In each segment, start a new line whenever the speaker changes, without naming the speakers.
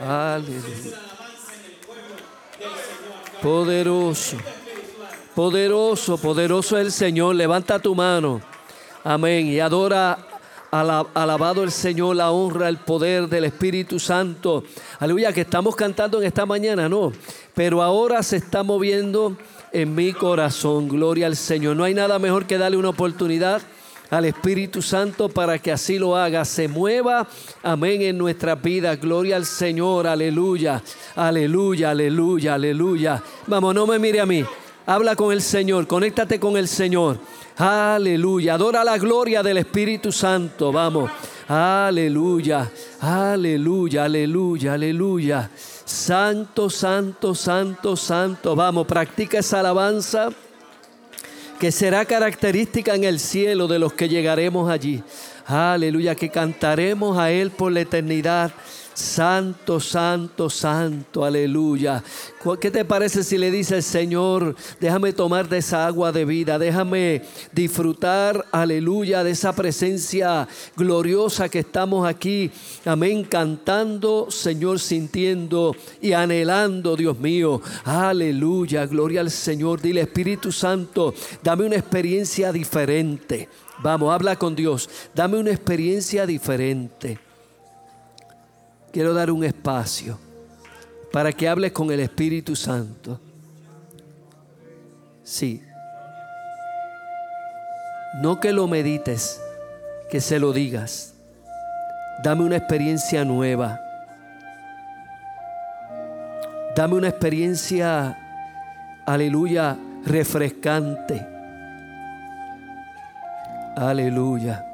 Aleluya. Poderoso. Poderoso, poderoso el Señor. Levanta tu mano. Amén. Y adora, alabado el Señor, la honra, el poder del Espíritu Santo. Aleluya, que estamos cantando en esta mañana, no. Pero ahora se está moviendo en mi corazón. Gloria al Señor. No hay nada mejor que darle una oportunidad al Espíritu Santo para que así lo haga, se mueva, amén, en nuestra vida. Gloria al Señor, aleluya, aleluya, aleluya, aleluya. Vamos, no me mire a mí, habla con el Señor, conéctate con el Señor. Aleluya, adora la gloria del Espíritu Santo, vamos. Aleluya, aleluya, aleluya, aleluya. Santo, santo, santo, santo. Vamos, practica esa alabanza que será característica en el cielo de los que llegaremos allí. Aleluya, que cantaremos a Él por la eternidad. Santo, santo, santo, aleluya. ¿Qué te parece si le dice Señor, déjame tomar de esa agua de vida, déjame disfrutar, aleluya, de esa presencia gloriosa que estamos aquí, amén, cantando, Señor, sintiendo y anhelando, Dios mío, aleluya, gloria al Señor. Dile, Espíritu Santo, dame una experiencia diferente. Vamos, habla con Dios, dame una experiencia diferente quiero dar un espacio para que hables con el Espíritu Santo. Sí. No que lo medites, que se lo digas. Dame una experiencia nueva. Dame una experiencia, aleluya, refrescante. Aleluya.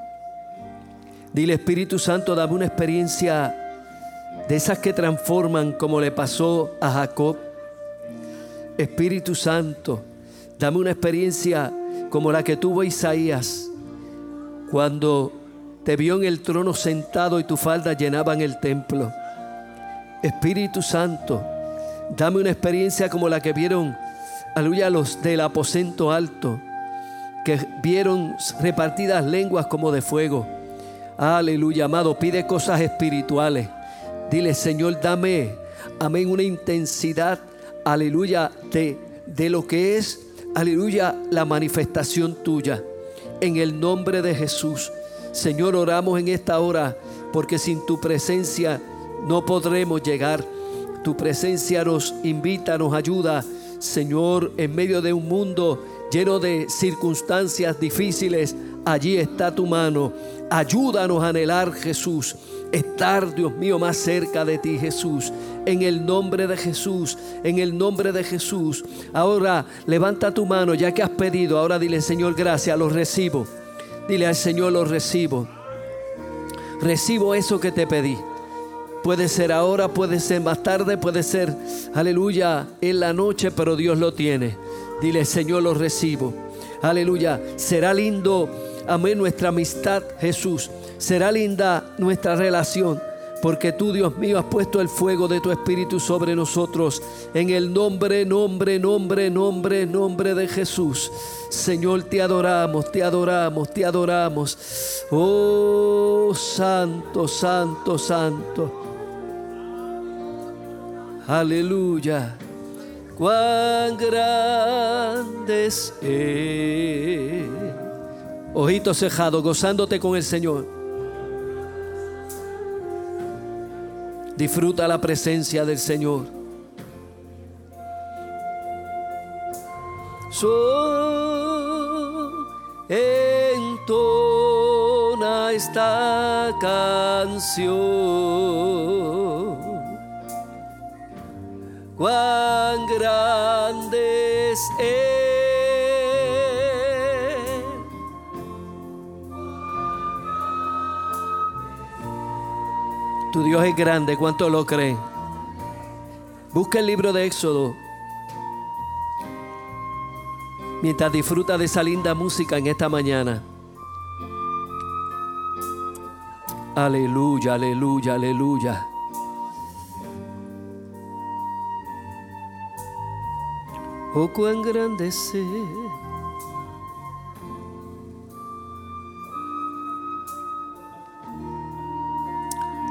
Dile Espíritu Santo, dame una experiencia de esas que transforman como le pasó a Jacob. Espíritu Santo, dame una experiencia como la que tuvo Isaías cuando te vio en el trono sentado y tu falda llenaban el templo. Espíritu Santo, dame una experiencia como la que vieron, aleluya, los del aposento alto, que vieron repartidas lenguas como de fuego. Aleluya, amado, pide cosas espirituales. Dile, Señor, dame, amén, una intensidad, aleluya, de, de lo que es, aleluya, la manifestación tuya. En el nombre de Jesús. Señor, oramos en esta hora porque sin tu presencia no podremos llegar. Tu presencia nos invita, nos ayuda. Señor, en medio de un mundo lleno de circunstancias difíciles, allí está tu mano. Ayúdanos a anhelar, Jesús estar, Dios mío, más cerca de ti, Jesús. En el nombre de Jesús, en el nombre de Jesús. Ahora levanta tu mano, ya que has pedido. Ahora dile, Señor, gracias, lo recibo. Dile al Señor, lo recibo. Recibo eso que te pedí. Puede ser ahora, puede ser más tarde, puede ser, aleluya, en la noche, pero Dios lo tiene. Dile, Señor, lo recibo. Aleluya. Será lindo, amén, nuestra amistad, Jesús será linda nuestra relación. Porque tú, Dios mío, has puesto el fuego de tu Espíritu sobre nosotros. En el nombre, nombre, nombre, nombre, nombre de Jesús. Señor, te adoramos, te adoramos, te adoramos. Oh, santo, santo, santo. Aleluya. Cuán grandes es. Ojitos cejados, gozándote con el Señor. Disfruta la presencia del Señor. So, entona esta canción. Cuán grandes Tu Dios es grande, ¿cuánto lo creen? Busca el libro de Éxodo. Mientras disfruta de esa linda música en esta mañana. Aleluya, aleluya, aleluya. Oh, cuán grande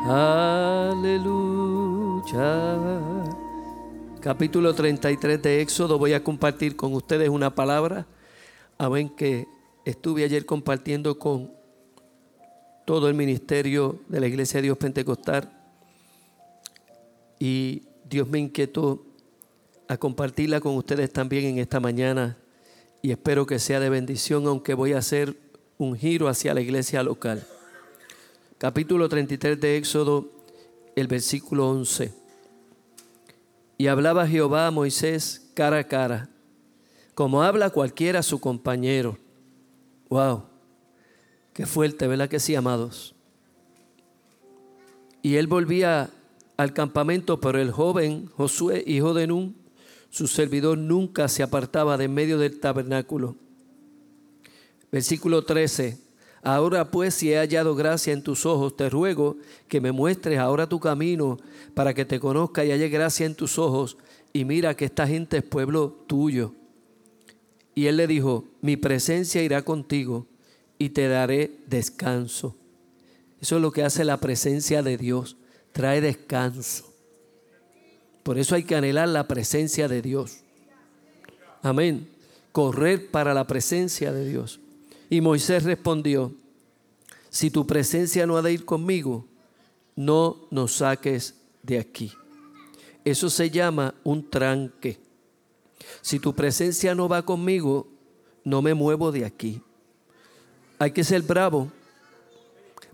Aleluya. Capítulo 33 de Éxodo, voy a compartir con ustedes una palabra. Amén, que estuve ayer compartiendo con todo el ministerio de la Iglesia de Dios Pentecostal y Dios me inquietó a compartirla con ustedes también en esta mañana y espero que sea de bendición, aunque voy a hacer un giro hacia la iglesia local. Capítulo 33 de Éxodo, el versículo 11. Y hablaba Jehová a Moisés cara a cara, como habla cualquiera a su compañero. Wow, qué fuerte, ¿verdad que sí, amados? Y él volvía al campamento, pero el joven Josué, hijo de Nun, su servidor nunca se apartaba de en medio del tabernáculo. Versículo 13. Ahora pues si he hallado gracia en tus ojos, te ruego que me muestres ahora tu camino para que te conozca y halle gracia en tus ojos y mira que esta gente es pueblo tuyo. Y él le dijo, mi presencia irá contigo y te daré descanso. Eso es lo que hace la presencia de Dios, trae descanso. Por eso hay que anhelar la presencia de Dios. Amén. Correr para la presencia de Dios. Y Moisés respondió, si tu presencia no ha de ir conmigo, no nos saques de aquí. Eso se llama un tranque. Si tu presencia no va conmigo, no me muevo de aquí. Hay que ser bravo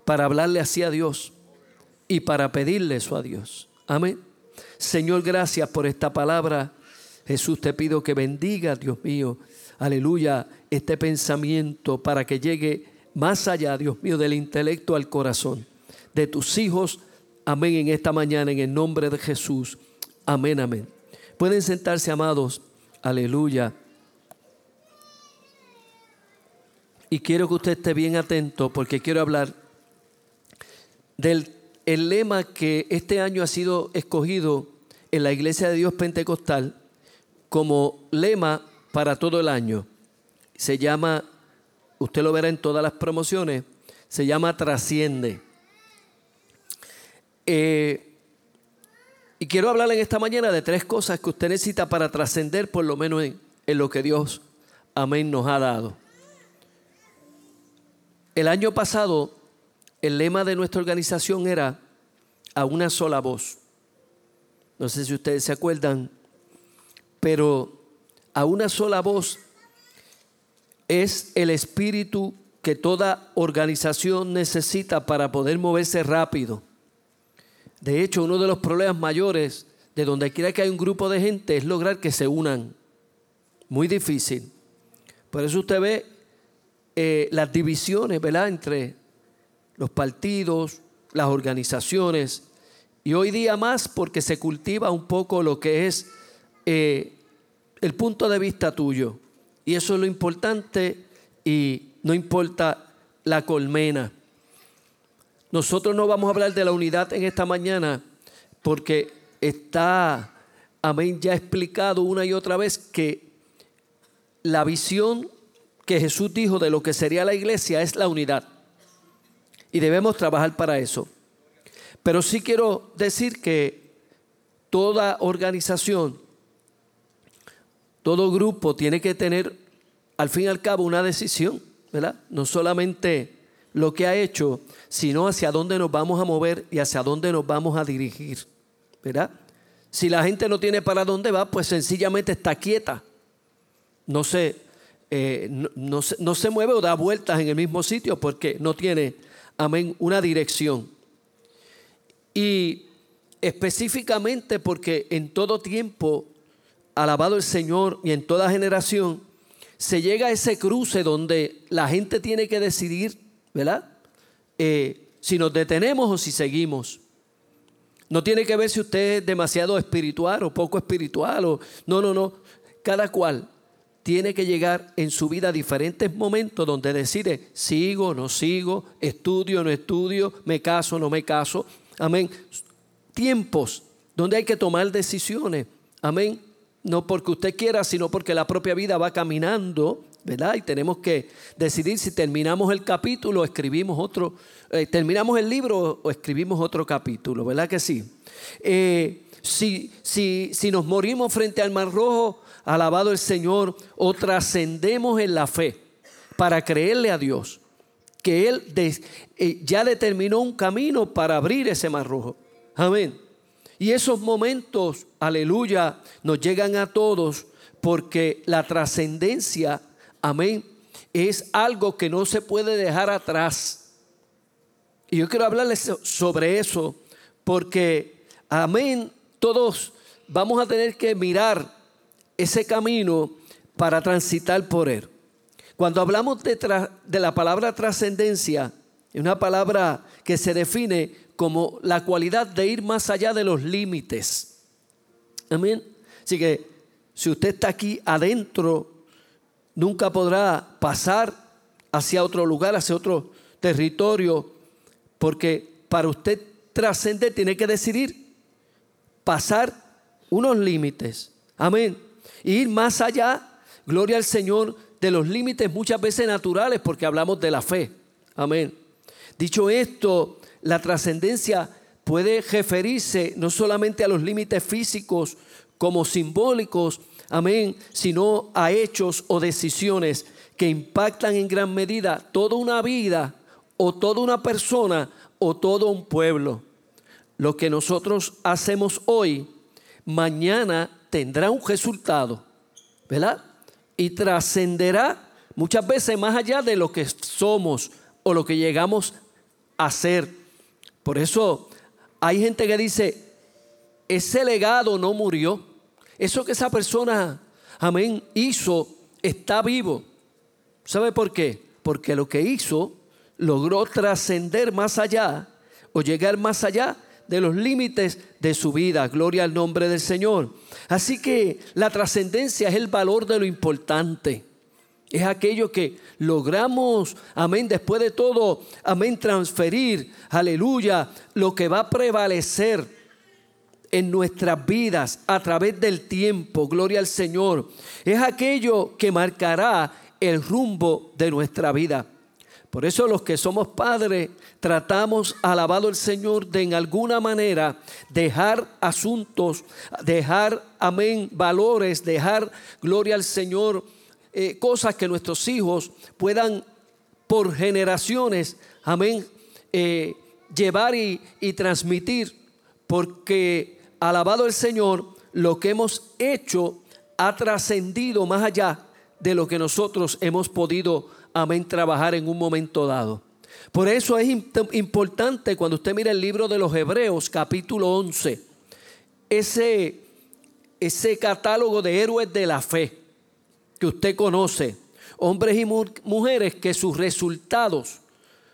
para hablarle así a Dios y para pedirle eso a Dios. Amén. Señor, gracias por esta palabra. Jesús, te pido que bendiga, Dios mío, aleluya, este pensamiento para que llegue más allá, Dios mío, del intelecto al corazón de tus hijos. Amén en esta mañana, en el nombre de Jesús. Amén, amén. Pueden sentarse, amados. Aleluya. Y quiero que usted esté bien atento porque quiero hablar del el lema que este año ha sido escogido en la Iglesia de Dios Pentecostal como lema para todo el año. Se llama, usted lo verá en todas las promociones, se llama Trasciende. Eh, y quiero hablarle en esta mañana de tres cosas que usted necesita para trascender, por lo menos en, en lo que Dios, amén, nos ha dado. El año pasado el lema de nuestra organización era a una sola voz. No sé si ustedes se acuerdan, pero a una sola voz es el espíritu que toda organización necesita para poder moverse rápido. De hecho, uno de los problemas mayores de donde quiera que hay un grupo de gente es lograr que se unan. Muy difícil. Por eso usted ve eh, las divisiones, ¿verdad?, entre los partidos, las organizaciones, y hoy día más porque se cultiva un poco lo que es eh, el punto de vista tuyo. Y eso es lo importante y no importa la colmena. Nosotros no vamos a hablar de la unidad en esta mañana porque está, amén, ya explicado una y otra vez que la visión que Jesús dijo de lo que sería la iglesia es la unidad. Y debemos trabajar para eso. Pero sí quiero decir que toda organización, todo grupo tiene que tener al fin y al cabo una decisión, ¿verdad? No solamente lo que ha hecho, sino hacia dónde nos vamos a mover y hacia dónde nos vamos a dirigir, ¿verdad? Si la gente no tiene para dónde va, pues sencillamente está quieta. No se, eh, no, no se mueve o da vueltas en el mismo sitio porque no tiene amén, una dirección. Y específicamente porque en todo tiempo, alabado el Señor y en toda generación, se llega a ese cruce donde la gente tiene que decidir, ¿verdad? Eh, si nos detenemos o si seguimos. No tiene que ver si usted es demasiado espiritual o poco espiritual. O, no, no, no. Cada cual tiene que llegar en su vida a diferentes momentos donde decide, sigo, no sigo, estudio, no estudio, me caso, no me caso. Amén. Tiempos donde hay que tomar decisiones. Amén. No porque usted quiera, sino porque la propia vida va caminando ¿verdad? Y tenemos que decidir si terminamos el capítulo o escribimos otro, eh, terminamos el libro o escribimos otro capítulo, ¿verdad que sí? Eh, si, si, si nos morimos frente al Mar Rojo, alabado el Señor, o trascendemos en la fe para creerle a Dios, que Él eh, ya determinó un camino para abrir ese Mar Rojo. Amén. Y esos momentos, aleluya, nos llegan a todos porque la trascendencia, amén, es algo que no se puede dejar atrás. Y yo quiero hablarles sobre eso porque, amén, todos vamos a tener que mirar ese camino para transitar por él. Cuando hablamos de, la palabra trascendencia, es una palabra que se define como la cualidad de ir más allá de los límites. Amén. Así que si usted está aquí adentro, nunca podrá pasar hacia otro lugar, hacia otro territorio, porque para usted trascender tiene que decidir pasar unos límites. Amén. ir más allá, gloria al Señor, de los límites muchas veces naturales, porque hablamos de la fe. Amén. Dicho esto, la trascendencia puede referirse no solamente a los límites físicos como simbólicos, amén, sino a hechos o decisiones que impactan en gran medida toda una vida o toda una persona o todo un pueblo. Lo que nosotros hacemos hoy, mañana tendrá un resultado, ¿verdad? Y trascenderá muchas veces más allá de lo que somos o lo que llegamos a ser. Por eso hay gente que dice, ese legado no murió. Eso que esa persona, amén, hizo, está vivo. ¿Sabe por qué? Porque lo que hizo logró trascender más allá o llegar más allá de los límites de su vida. Gloria al nombre del Señor. Así que la trascendencia es el valor de lo importante. Es aquello que logramos, amén, después de todo, amén, transferir, aleluya, lo que va a prevalecer en nuestras vidas a través del tiempo, gloria al Señor. Es aquello que marcará el rumbo de nuestra vida. Por eso los que somos padres tratamos, alabado el Señor, de en alguna manera dejar asuntos, dejar, amén, valores, dejar, gloria al Señor, eh, cosas que nuestros hijos puedan por generaciones, amén, eh, llevar y, transmitir, porque alabado el Señor, lo que hemos hecho ha trascendido más allá de lo que nosotros hemos podido, amén, trabajar en un momento dado. Por eso es importante cuando usted mira el libro de los Hebreos, capítulo 11, ese, ese catálogo de héroes de la fe que usted conoce, hombres y mujeres que sus resultados,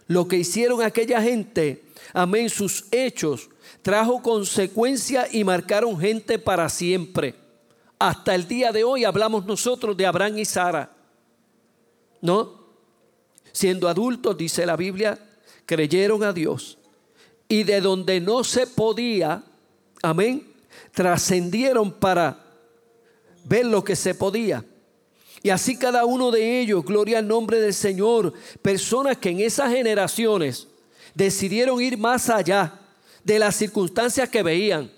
lo que hicieron aquella gente, amén, sus hechos, trajo consecuencia y marcaron gente para siempre. Hasta el día de hoy hablamos nosotros de Abraham y Sara. ¿No? Siendo adultos, dice la Biblia, creyeron a Dios. Y de donde no se podía, amén, trascendieron para ver lo que se podía. Y así cada uno de ellos, gloria al nombre del Señor, personas que en esas generaciones decidieron ir más allá de las circunstancias que veían,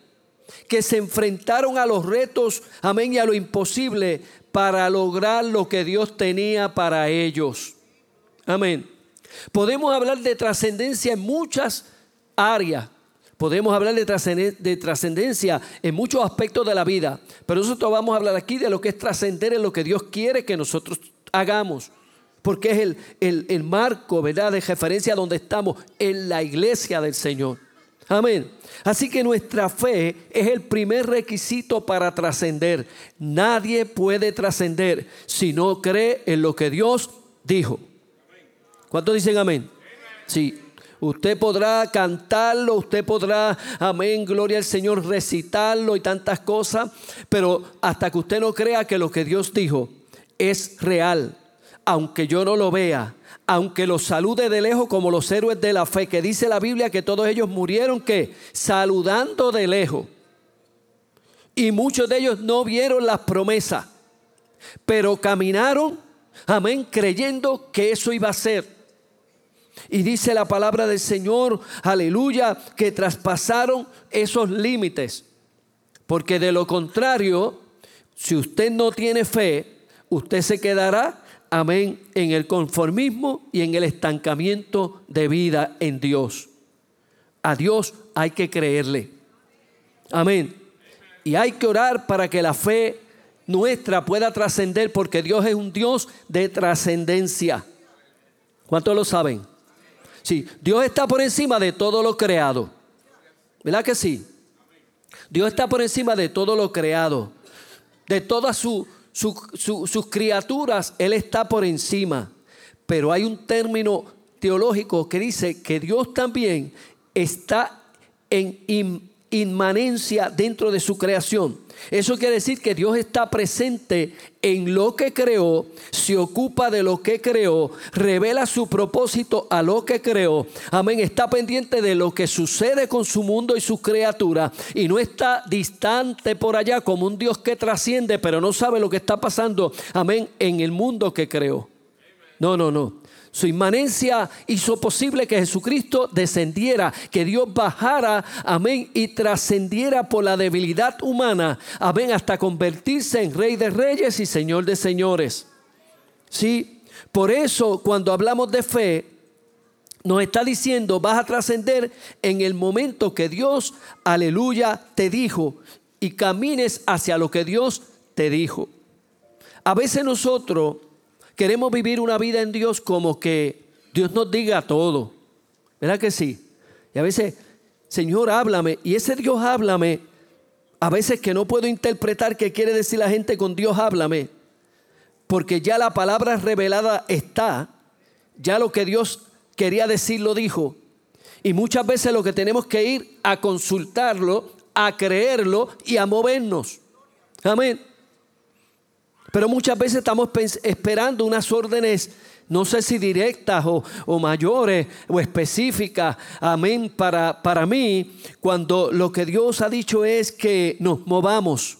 que se enfrentaron a los retos, amén, y a lo imposible para lograr lo que Dios tenía para ellos. Amén. Podemos hablar de trascendencia en muchas áreas, Podemos hablar de trascendencia en muchos aspectos de la vida, pero nosotros vamos a hablar aquí de lo que es trascender en lo que Dios quiere que nosotros hagamos, porque es el, el, marco, ¿verdad?, de referencia donde estamos, en la iglesia del Señor. Amén. Así que nuestra fe es el primer requisito para trascender. Nadie puede trascender si no cree en lo que Dios dijo. ¿Cuántos dicen amén? Sí, Usted podrá cantarlo, usted podrá, amén, gloria al Señor, recitarlo y tantas cosas, pero hasta que usted no crea que lo que Dios dijo es real, aunque yo no lo vea, aunque los salude de lejos como los héroes de la fe, que dice la Biblia que todos ellos murieron que saludando de lejos. Y muchos de ellos no vieron las promesas, pero caminaron Amén, creyendo que eso iba a ser. Y dice la palabra del Señor, aleluya, que traspasaron esos límites. Porque de lo contrario, si usted no tiene fe, usted se quedará, amén, en el conformismo y en el estancamiento de vida en Dios. A Dios hay que creerle. Amén. Y hay que orar para que la fe nuestra pueda trascender, porque Dios es un Dios de trascendencia. ¿Cuántos lo saben? Sí, Dios está por encima de todo lo creado. ¿Verdad que sí? Dios está por encima de todo lo creado. De todas sus criaturas, Él está por encima. Pero hay un término teológico que dice que Dios también está en inmanencia dentro de su creación. Eso quiere decir que Dios está presente en lo que creó, se ocupa de lo que creó, revela su propósito a lo que creó. Amén. Está pendiente de lo que sucede con su mundo y sus criaturas y no está distante por allá como un Dios que trasciende, pero no sabe lo que está pasando. Amén. En el mundo que creó. No, no, no. Su inmanencia hizo posible que Jesucristo descendiera, que Dios bajara, amén, y trascendiera por la debilidad humana, amén, hasta convertirse en Rey de Reyes y Señor de Señores. Sí, por eso cuando hablamos de fe, nos está diciendo, vas a trascender en el momento que Dios, aleluya, te dijo y camines hacia lo que Dios te dijo. A veces nosotros queremos vivir una vida en Dios como que Dios nos diga todo. ¿Verdad que sí? Y a veces, Señor, háblame. Y ese Dios háblame, a veces que no puedo interpretar qué quiere decir la gente con Dios háblame. Porque ya la palabra revelada está. Ya lo que Dios quería decir lo dijo. Y muchas veces lo que tenemos que ir a consultarlo, a creerlo y a movernos. Amén. Pero muchas veces estamos esperando unas órdenes, no sé si directas o, mayores o específicas, amén, para, para mí, cuando lo que Dios ha dicho es que nos movamos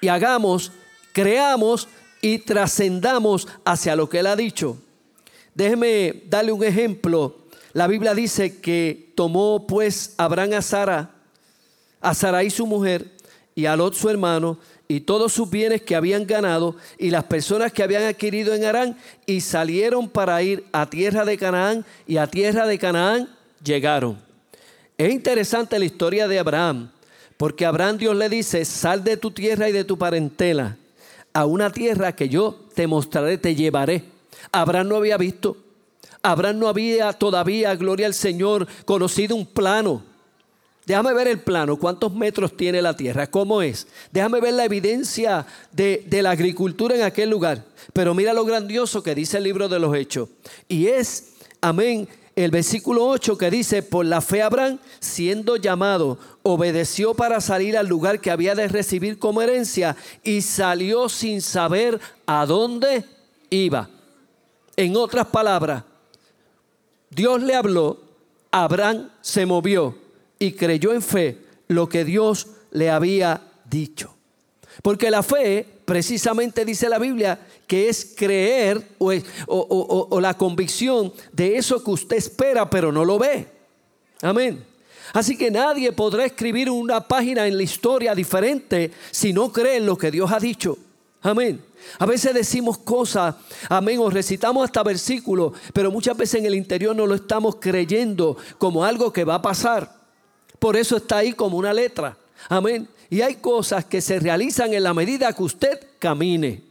y hagamos, creamos y trascendamos hacia lo que Él ha dicho. Déjeme darle un ejemplo. La Biblia dice que tomó pues Abraham a Sara, a Sara y su mujer, y a Lot su hermano, y todos sus bienes que habían ganado y las personas que habían adquirido en Arán y salieron para ir a tierra de Canaán y a tierra de Canaán llegaron. Es interesante la historia de Abraham, porque Abraham Dios le dice, sal de tu tierra y de tu parentela a una tierra que yo te mostraré, te llevaré. Abraham no había visto, Abraham no había todavía, gloria al Señor, conocido un plano Déjame ver el plano, cuántos metros tiene la tierra, cómo es. Déjame ver la evidencia de, de, la agricultura en aquel lugar. Pero mira lo grandioso que dice el libro de los Hechos. Y es, amén, el versículo 8 que dice, por la fe Abraham, siendo llamado, obedeció para salir al lugar que había de recibir como herencia y salió sin saber a dónde iba. En otras palabras, Dios le habló, Abraham se movió y creyó en fe lo que Dios le había dicho. Porque la fe, precisamente dice la Biblia, que es creer o, la convicción de eso que usted espera pero no lo ve. Amén. Así que nadie podrá escribir una página en la historia diferente si no cree en lo que Dios ha dicho. Amén. A veces decimos cosas, amén, o recitamos hasta versículos, pero muchas veces en el interior no lo estamos creyendo como algo que va a pasar. Por eso está ahí como una letra. Amén. Y hay cosas que se realizan en la medida que usted camine.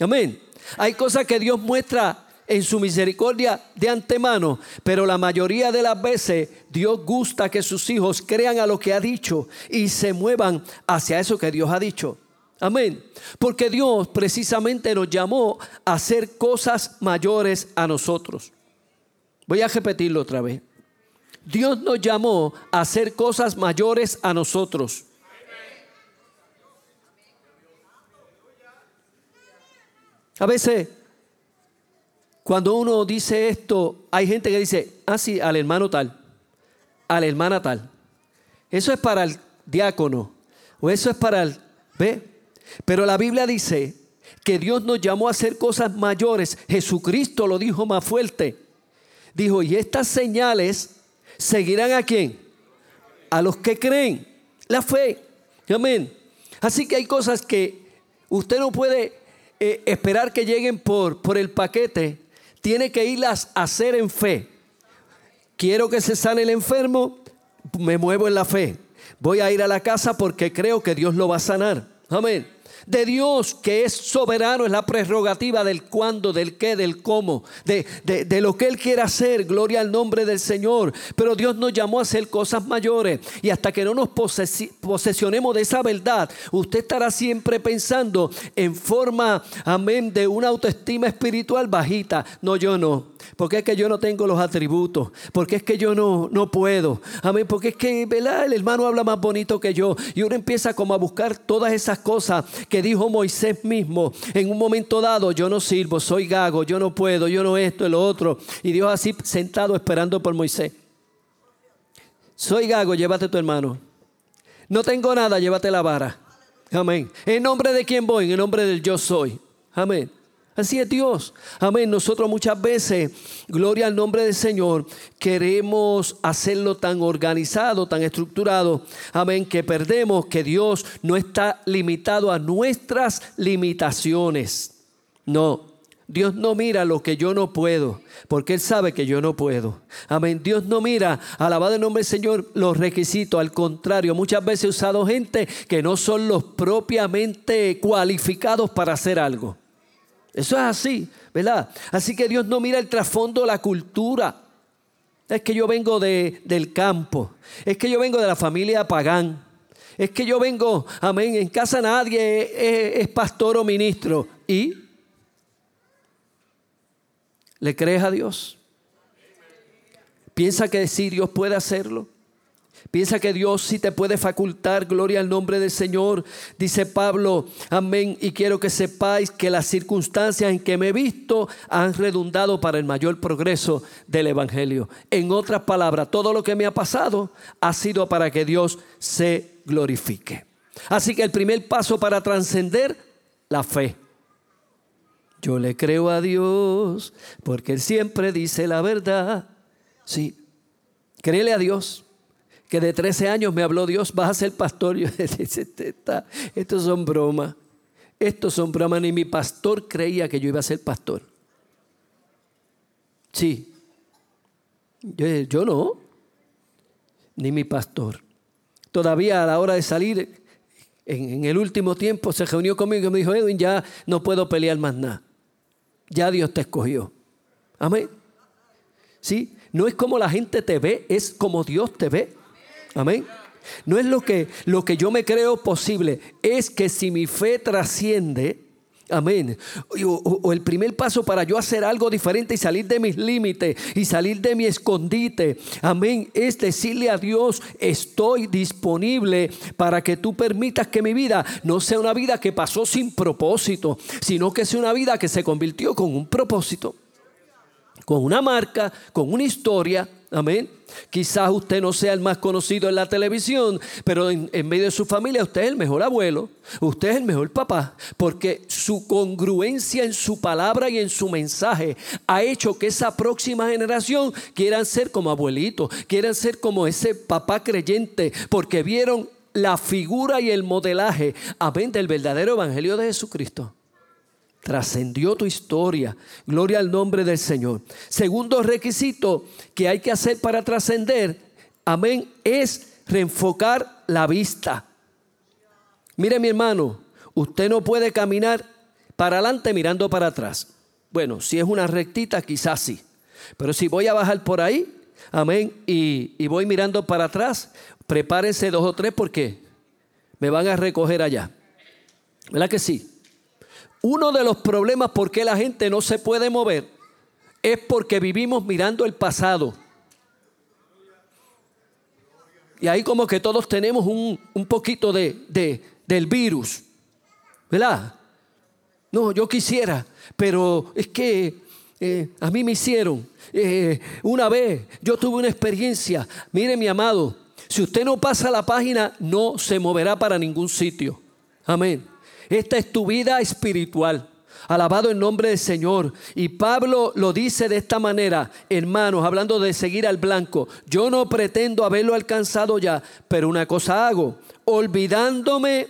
Amén. Hay cosas que Dios muestra en su misericordia de antemano, pero la mayoría de las veces Dios gusta que sus hijos crean a lo que ha dicho y se muevan hacia eso que Dios ha dicho. Amén. Porque Dios precisamente nos llamó a hacer cosas mayores a nosotros. Voy a repetirlo otra vez. Dios nos llamó a hacer cosas mayores a nosotros. A veces, cuando uno dice esto, hay gente que dice, ah, sí, al hermano tal, a la hermana tal. Eso es para el diácono, o eso es para el, ¿ve? Pero la Biblia dice que Dios nos llamó a hacer cosas mayores. Jesucristo lo dijo más fuerte. Dijo, y estas señales seguirán a quién? A los que creen. La fe. Amén. Así que hay cosas que usted no puede eh, esperar que lleguen por, por el paquete. Tiene que irlas a hacer en fe. Quiero que se sane el enfermo, me muevo en la fe. Voy a ir a la casa porque creo que Dios lo va a sanar. Amén de Dios que es soberano, es la prerrogativa del cuándo, del qué, del cómo, de, de, lo que Él quiere hacer. Gloria al nombre del Señor. Pero Dios nos llamó a hacer cosas mayores y hasta que no nos posesionemos de esa verdad, usted estará siempre pensando en forma, amén, de una autoestima espiritual bajita. No, yo no. Porque es que yo no tengo los atributos. Porque es que yo no, no puedo. Amén. Porque es que ¿verdad? el hermano habla más bonito que yo. Y uno empieza como a buscar todas esas cosas que dijo Moisés mismo. En un momento dado, yo no sirvo, soy gago, yo no puedo, yo no esto, lo otro. Y Dios así sentado esperando por Moisés. Soy gago, llévate tu hermano. No tengo nada, llévate la vara. Amén. ¿En nombre de quién voy? En nombre del yo soy. Amén. Así es Dios. Amén. Nosotros muchas veces, gloria al nombre del Señor, queremos hacerlo tan organizado, tan estructurado. Amén. Que perdemos que Dios no está limitado a nuestras limitaciones. No. Dios no mira lo que yo no puedo, porque Él sabe que yo no puedo. Amén. Dios no mira, alabado el nombre del Señor, los requisitos. Al contrario, muchas veces he usado gente que no son los propiamente cualificados para hacer algo. Eso es así, ¿verdad? Así que Dios no mira el trasfondo, la cultura. Es que yo vengo de, del campo. Es que yo vengo de la familia pagán. Es que yo vengo, amén, en casa nadie es, pastor o ministro. ¿Y? ¿Le crees a Dios? ¿Piensa que sí Dios puede hacerlo? Piensa que Dios sí te puede facultar, gloria al nombre del Señor. Dice Pablo, amén. Y quiero que sepáis que las circunstancias en que me he visto han redundado para el mayor progreso del Evangelio. En otras palabras, todo lo que me ha pasado ha sido para que Dios se glorifique. Así que el primer paso para trascender, la fe. Yo le creo a Dios porque Él siempre dice la verdad. Sí, créele a Dios que de 13 años me habló Dios, vas a ser pastor. Yo decía, estos son bromas. Estos son bromas. Ni mi pastor creía que yo iba a ser pastor. Sí. Yo, no. Ni mi pastor. Todavía a la hora de salir, en, en, el último tiempo, se reunió conmigo y me dijo, Edwin, ya no puedo pelear más nada. Ya Dios te escogió. Amén. Sí. No es como la gente te ve, es como Dios te ve. Amén. No es lo que, lo que yo me creo posible, es que si mi fe trasciende, Amén. O, el primer paso para yo hacer algo diferente y salir de mis límites y salir de mi escondite. Amén. Es decirle a Dios, estoy disponible para que tú permitas que mi vida no sea una vida que pasó sin propósito, sino que sea una vida que se convirtió con un propósito, con una marca, con una historia. Amén. Quizás usted no sea el más conocido en la televisión, pero en, medio de su familia usted es el mejor abuelo, usted es el mejor papá, porque su congruencia en su palabra y en su mensaje ha hecho que esa próxima generación quieran ser como abuelito, quieran ser como ese papá creyente, porque vieron la figura y el modelaje, amén, del verdadero evangelio de Jesucristo. Trascendió tu historia. Gloria al nombre del Señor. Segundo requisito que hay que hacer para trascender, amén, es reenfocar la vista. Mire mi hermano, usted no puede caminar para adelante mirando para atrás. Bueno, si es una rectita, quizás sí. Pero si voy a bajar por ahí, amén, y, voy mirando para atrás, prepárense dos o tres porque me van a recoger allá. ¿Verdad que sí? Uno de los problemas por qué la gente no se puede mover es porque vivimos mirando el pasado. Y ahí como que todos tenemos un, poquito de, del virus. ¿Verdad? No, yo quisiera, pero es que eh, a mí me hicieron. Eh, una vez yo tuve una experiencia. Mire mi amado, si usted no pasa la página, no se moverá para ningún sitio. Amén. Esta es tu vida espiritual. Alabado el nombre del Señor. Y Pablo lo dice de esta manera, hermanos, hablando de seguir al blanco. Yo no pretendo haberlo alcanzado ya, pero una cosa hago, olvidándome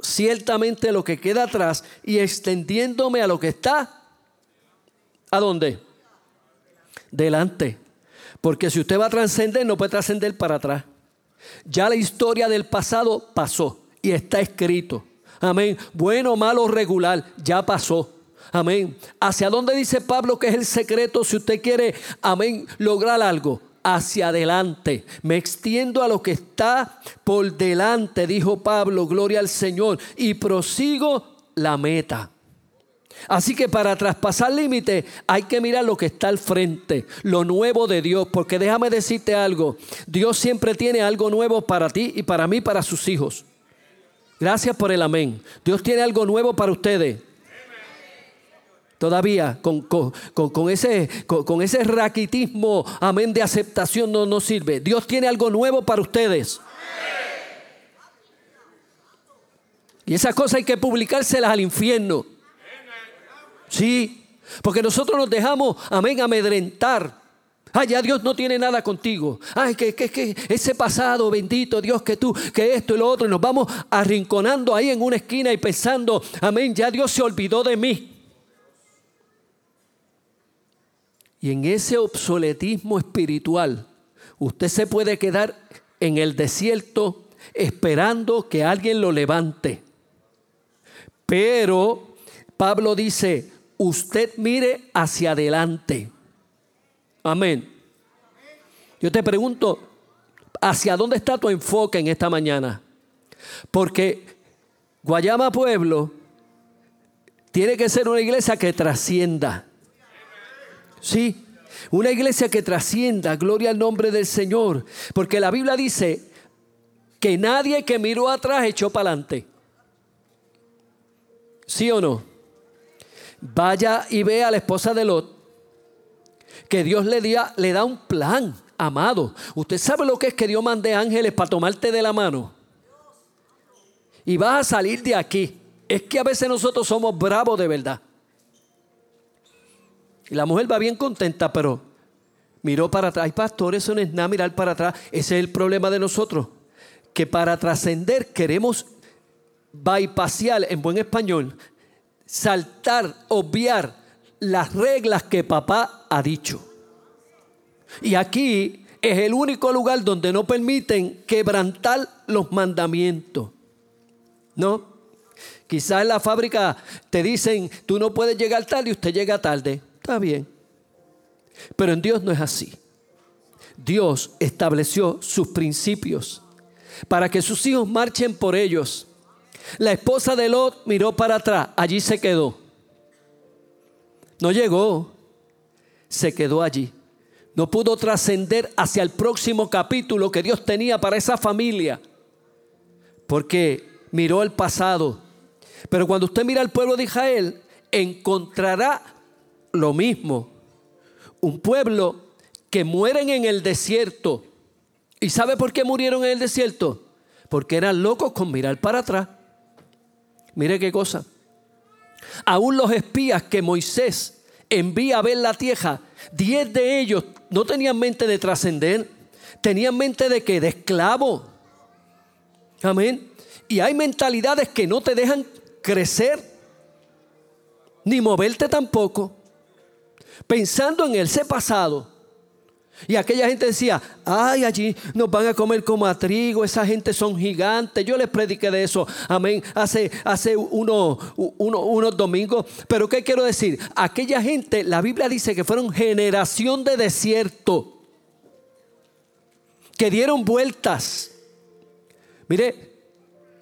ciertamente lo que queda atrás y extendiéndome a lo que está. ¿A dónde? Delante. Porque si usted va a trascender, no puede trascender para atrás. Ya la historia del pasado pasó y está escrito. Amén. Bueno, malo, regular, ya pasó. Amén. ¿Hacia dónde dice Pablo que es el secreto si usted quiere, amén, lograr algo? Hacia adelante. Me extiendo a lo que está por delante, dijo Pablo, gloria al Señor, y prosigo la meta. Así que para traspasar límites hay que mirar lo que está al frente, lo nuevo de Dios, porque déjame decirte algo, Dios siempre tiene algo nuevo para ti y para mí, para sus hijos. Gracias por el amén. Dios tiene algo nuevo para ustedes. Todavía con, ese, con, ese raquitismo, amén, de aceptación no nos sirve. Dios tiene algo nuevo para ustedes. Y esas cosas hay que publicárselas al infierno. Sí, porque nosotros nos dejamos, amén, amedrentar Ay, ya Dios no tiene nada contigo. Ay, que, que, que ese pasado, bendito Dios, que tú, que esto y lo otro. Y nos vamos arrinconando ahí en una esquina y pensando, amén, ya Dios se olvidó de mí. Y en ese obsoletismo espiritual, usted se puede quedar en el desierto esperando que alguien lo levante. Pero Pablo dice, usted mire hacia adelante. Amén. Yo te pregunto, ¿hacia dónde está tu enfoque en esta mañana? Porque Guayama Pueblo tiene que ser una iglesia que trascienda. Sí, una iglesia que trascienda, gloria al nombre del Señor. Porque la Biblia dice que nadie que miró atrás echó para adelante. ¿Sí o no? Vaya y vea a la esposa de Lot que Dios le, le da un plan, amado. ¿Usted sabe lo que es que Dios mande ángeles para tomarte de la mano? Y vas a salir de aquí. Es que a veces nosotros somos bravos de verdad. Y la mujer va bien contenta, pero miró para atrás. Ay, pastor, eso no es nada mirar para atrás. Ese es el problema de nosotros. Que para trascender queremos bypassar en buen español, saltar, obviar las reglas que papá ha dicho. Y aquí es el único lugar donde no permiten quebrantar los mandamientos. ¿No? Quizás en la fábrica te dicen, tú no puedes llegar tarde y usted llega tarde. Está bien. Pero en Dios no es así. Dios estableció sus principios para que sus hijos marchen por ellos. La esposa de Lot miró para atrás, allí se quedó. No llegó, se quedó allí. No pudo trascender hacia el próximo capítulo que Dios tenía para esa familia, porque miró el pasado. Pero cuando usted mira al pueblo de Israel, encontrará lo mismo. Un pueblo que mueren en el desierto. ¿Y sabe por qué murieron en el desierto? Porque eran locos con mirar para atrás. Mire qué cosa. Aún los espías que Moisés envía a ver la tierra, diez de ellos no tenían mente de trascender, tenían mente de que de esclavo. Amén. Y hay mentalidades que no te dejan crecer, ni moverte tampoco, pensando en ese pasado. Y aquella gente decía, ay, allí nos van a comer como a trigo, esa gente son gigantes. Yo les prediqué de eso, amén, hace, hace uno, unos domingos. Pero ¿qué quiero decir? Aquella gente, la Biblia dice que fueron generación de desierto, que dieron vueltas. Mire,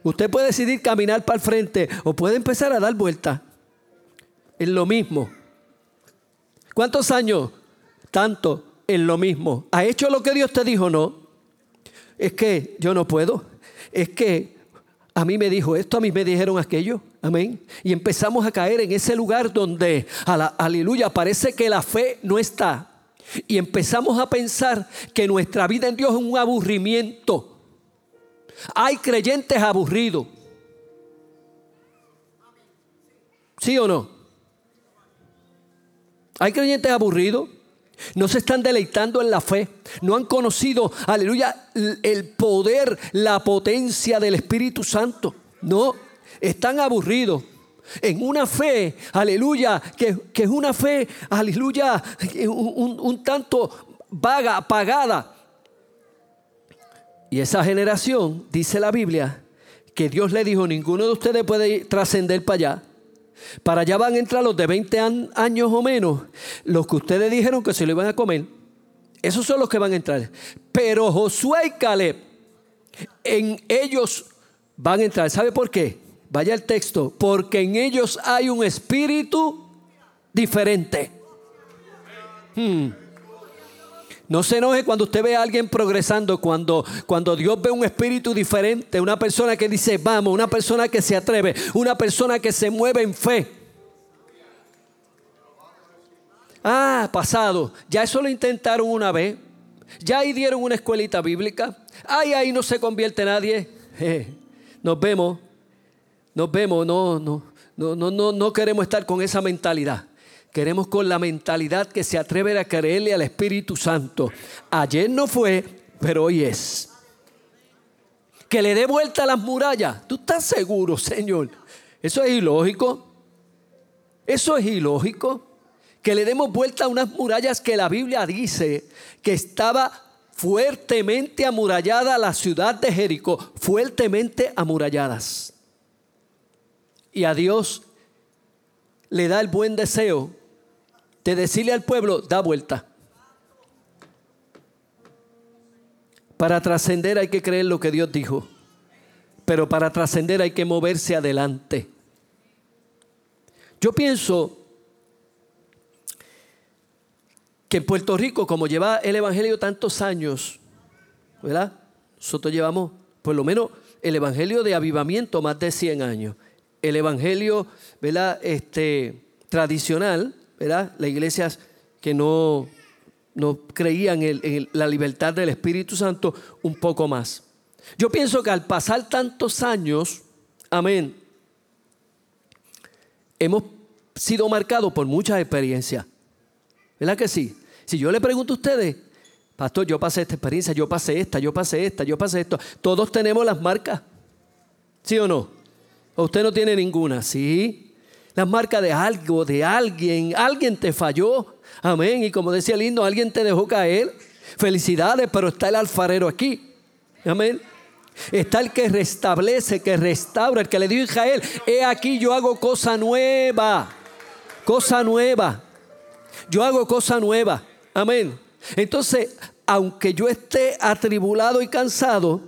usted puede decidir caminar para el frente o puede empezar a dar vueltas. Es lo mismo. ¿Cuántos años? Tanto en lo mismo. ¿Ha hecho lo que Dios te dijo? No. Es que yo no puedo. Es que a mí me dijo esto, a mí me dijeron aquello. Amén. Y empezamos a caer en ese lugar donde, aleluya, parece que la fe no está. Y empezamos a pensar que nuestra vida en Dios es un aburrimiento. Hay creyentes aburridos. ¿Sí o no? Hay creyentes aburridos. No se están deleitando en la fe. No han conocido, aleluya, el poder, la potencia del Espíritu Santo. No, están aburridos en una fe, aleluya, que, es una fe, aleluya, un, un tanto vaga, apagada. Y esa generación, dice la Biblia, que Dios le dijo, ninguno de ustedes puede trascender para allá. Para allá van a entrar los de 20 años o menos, los que ustedes dijeron que se lo iban a comer. Esos son los que van a entrar. Pero Josué y Caleb, en ellos van a entrar. ¿Sabe por qué? Vaya el texto. Porque en ellos hay un espíritu diferente. Hmm. No se enoje cuando usted ve a alguien progresando, cuando, cuando Dios ve un espíritu diferente, una persona que dice vamos, una persona que se atreve, una persona que se mueve en fe. Ah, pasado, ya eso lo intentaron una vez, ya ahí dieron una escuelita bíblica, ay, ahí no se convierte nadie. nos vemos, nos vemos, no, no, no, no, no, no queremos estar con esa mentalidad. Queremos con la mentalidad que se atreve a creerle al Espíritu Santo. Ayer no fue, pero hoy es. Que le dé vuelta a las murallas. ¿Tú estás seguro, Señor? Eso es ilógico. Eso es ilógico. Que le demos vuelta a unas murallas que la Biblia dice que estaba fuertemente amurallada la ciudad de Jericó, fuertemente amuralladas. Y a Dios le da el buen deseo de decirle al pueblo, da vuelta. Para trascender hay que creer lo que Dios dijo, pero para trascender hay que moverse adelante. Yo pienso que en Puerto Rico, como lleva el Evangelio tantos años, ¿verdad? Nosotros llevamos por lo menos el Evangelio de avivamiento más de 100 años. El Evangelio, ¿verdad? Este, tradicional, ¿verdad? Las iglesias que no, no creían en, la libertad del Espíritu Santo un poco más. Yo pienso que al pasar tantos años, amén, hemos sido marcados por muchas experiencias. ¿Verdad que sí? Si yo le pregunto a ustedes, pastor, yo pasé esta experiencia, yo pasé esta, yo pasé esta, yo pasé esto, todos tenemos las marcas. ¿Sí o no? ¿O usted no tiene ninguna? Sí. La marca de algo, de alguien. Alguien te falló. Amén. Y como decía el alguien te dejó caer. Felicidades, pero está el alfarero aquí. Amén. Está el que restablece, que restaura, el que le dio a Israel, he aquí yo hago cosa nueva, cosa nueva. Yo hago cosa nueva. Amén. Entonces, aunque yo esté atribulado y cansado,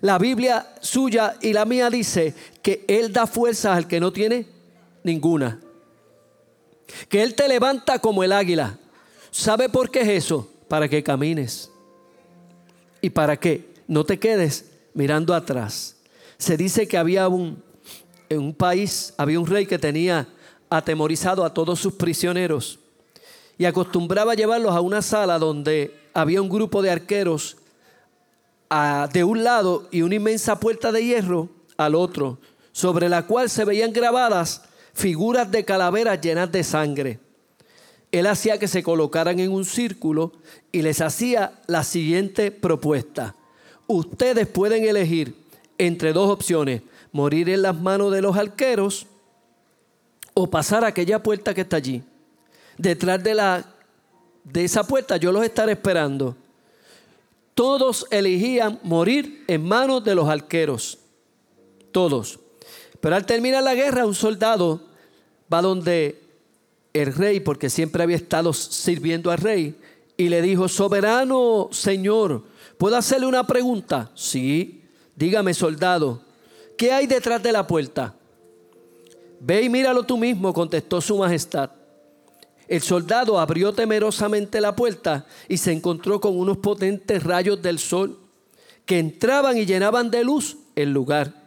la Biblia suya y la mía dice que Él da fuerzas al que no tiene ninguna. Que Él te levanta como el águila. ¿Sabe por qué es eso? Para que camines. Y para que no te quedes mirando atrás. Se dice que había un, en un país, había un rey que tenía atemorizado a todos sus prisioneros y acostumbraba llevarlos a una sala donde había un grupo de arqueros de un lado y una inmensa puerta de hierro al otro, sobre la cual se veían grabadas figuras de calaveras llenas de sangre. Él hacía que se colocaran en un círculo y les hacía la siguiente propuesta. Ustedes pueden elegir entre dos opciones, morir en las manos de los arqueros o pasar a aquella puerta que está allí. Detrás de, la, de esa puerta yo los estaré esperando. Todos elegían morir en manos de los arqueros. Todos. Pero al terminar la guerra, un soldado va donde el rey, porque siempre había estado sirviendo al rey, y le dijo, soberano Señor, ¿puedo hacerle una pregunta? Sí, dígame soldado, ¿qué hay detrás de la puerta? Ve y míralo tú mismo, contestó su majestad. El soldado abrió temerosamente la puerta y se encontró con unos potentes rayos del sol que entraban y llenaban de luz el lugar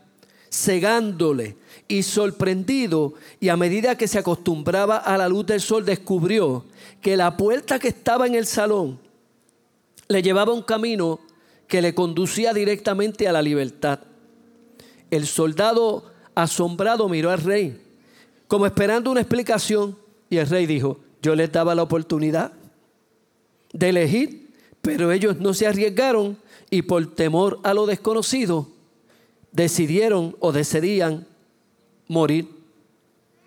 cegándole. Y sorprendido, y a medida que se acostumbraba a la luz del sol, descubrió que la puerta que estaba en el salón le llevaba un camino que le conducía directamente a la libertad. El soldado asombrado miró al rey. como esperando una explicación. Y el rey dijo, yo les daba la oportunidad de elegir, pero ellos no se arriesgaron y por temor a lo desconocido decidieron o decidían morir.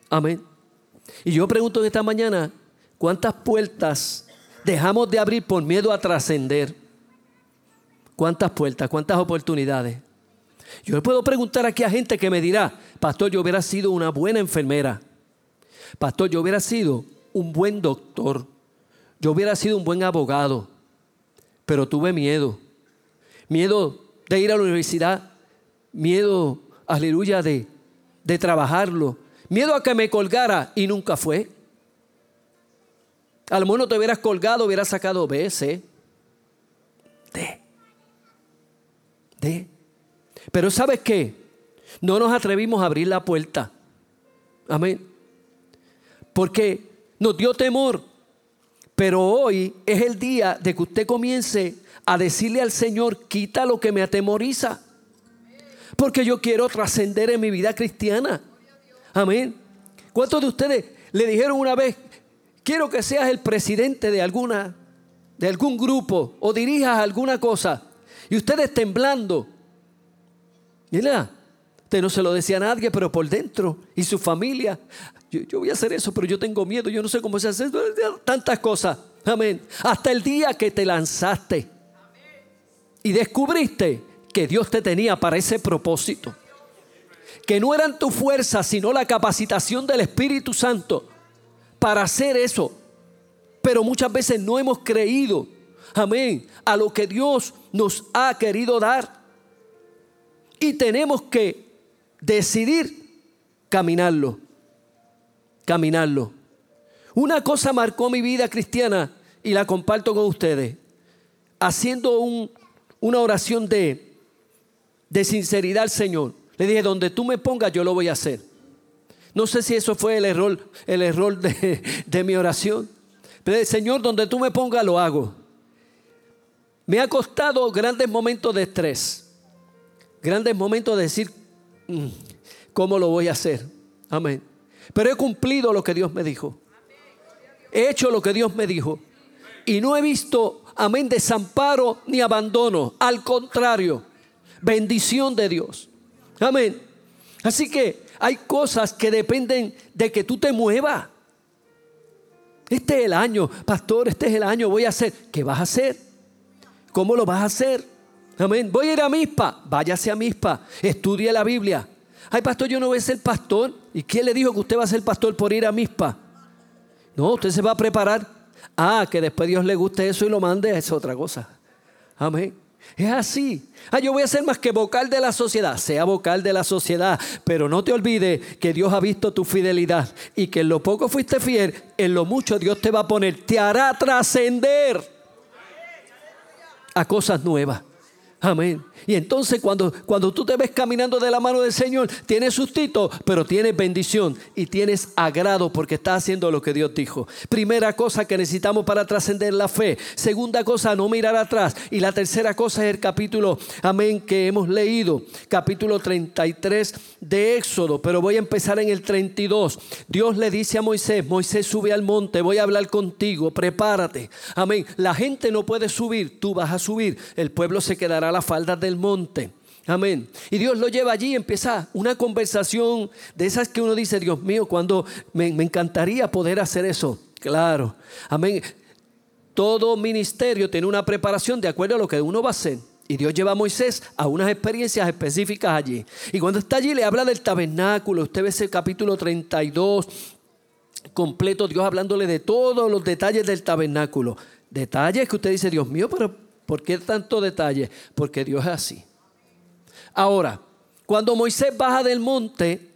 Amén. Y yo pregunto en esta mañana, ¿cuántas puertas dejamos de abrir por miedo a trascender? ¿Cuántas puertas? ¿Cuántas oportunidades? Yo le puedo preguntar aquí a gente que me dirá, pastor, yo hubiera sido una buena enfermera. Pastor, yo hubiera sido un buen doctor. Yo hubiera sido un buen abogado. Pero tuve miedo. Miedo de ir a la universidad. Miedo, aleluya, de, de trabajarlo. Miedo a que me colgara y nunca fue. A lo mejor no te hubieras colgado, hubieras sacado B, C, D. D. Pero ¿sabes qué? No nos atrevimos a abrir la puerta. Amén. Porque nos dio temor. Pero hoy es el día de que usted comience a decirle al Señor, quita lo que me atemoriza. Porque yo quiero trascender en mi vida cristiana. Amén. ¿Cuántos de ustedes le dijeron una vez, quiero que seas el presidente de alguna, de algún grupo o dirijas alguna cosa? Y ustedes temblando, Mira, usted no se lo decía a nadie, pero por dentro y su familia, yo, voy a hacer eso, pero yo tengo miedo, yo no sé cómo se hace tantas cosas. Amén. Hasta el día que te lanzaste y descubriste que Dios te tenía para ese propósito. Que no eran tu fuerza, sino la capacitación del Espíritu Santo para hacer eso. Pero muchas veces no hemos creído, amén, a lo que Dios nos ha querido dar. Y tenemos que decidir caminarlo. Caminarlo. Una cosa marcó mi vida cristiana y la comparto con ustedes. Haciendo una oración de, de sinceridad al Señor. Le dije, donde tú me pongas, yo lo voy a hacer. No sé si eso fue el error, el error de, de mi oración. Pero Señor, donde tú me pongas, lo hago. Me ha costado grandes momentos de estrés grandes momentos de decir, mm, ¿cómo lo voy a hacer? Amén. Pero he cumplido lo que Dios me dijo. He hecho lo que Dios me dijo. Y no he visto, amén, desamparo ni abandono. Al contrario, bendición de Dios. Amén. Así que hay cosas que dependen de que tú te muevas. Este es el año, pastor, este es el año, voy a hacer. ¿Qué vas a hacer? ¿Cómo lo vas a hacer? Amén. Voy a ir a Mispa. Váyase a Mispa. Estudie la Biblia. Ay, pastor, yo no voy a ser pastor. ¿Y quién le dijo que usted va a ser pastor por ir a Mispa? No, usted se va a preparar. Ah, que después Dios le guste eso y lo mande, es otra cosa. Amén. Es así. Ah, yo voy a ser más que vocal de la sociedad. Sea vocal de la sociedad. Pero no te olvides que Dios ha visto tu fidelidad. Y que en lo poco fuiste fiel, en lo mucho Dios te va a poner. Te hará trascender a cosas nuevas. Amén. Y entonces cuando, cuando tú te ves caminando de la mano del Señor, tienes sustito, pero tienes bendición y tienes agrado porque estás haciendo lo que Dios dijo. Primera cosa que necesitamos para trascender la fe. Segunda cosa, no mirar atrás. Y la tercera cosa es el capítulo, amén, que hemos leído. Capítulo 33 de Éxodo. Pero voy a empezar en el 32. Dios le dice a Moisés, Moisés sube al monte, voy a hablar contigo, prepárate. Amén. La gente no puede subir, tú vas a subir. El pueblo se quedará a la falda del monte. Amén. Y Dios lo lleva allí y empieza una conversación de esas que uno dice, Dios mío, cuando me, me encantaría poder hacer eso. Claro. Amén. Todo ministerio tiene una preparación de acuerdo a lo que uno va a hacer. Y Dios lleva a Moisés a unas experiencias específicas allí. Y cuando está allí le habla del tabernáculo. Usted ve ese capítulo 32 completo, Dios hablándole de todos los detalles del tabernáculo. Detalles que usted dice, Dios mío, pero ¿Por qué tanto detalle? Porque Dios es así. Ahora, cuando Moisés baja del monte,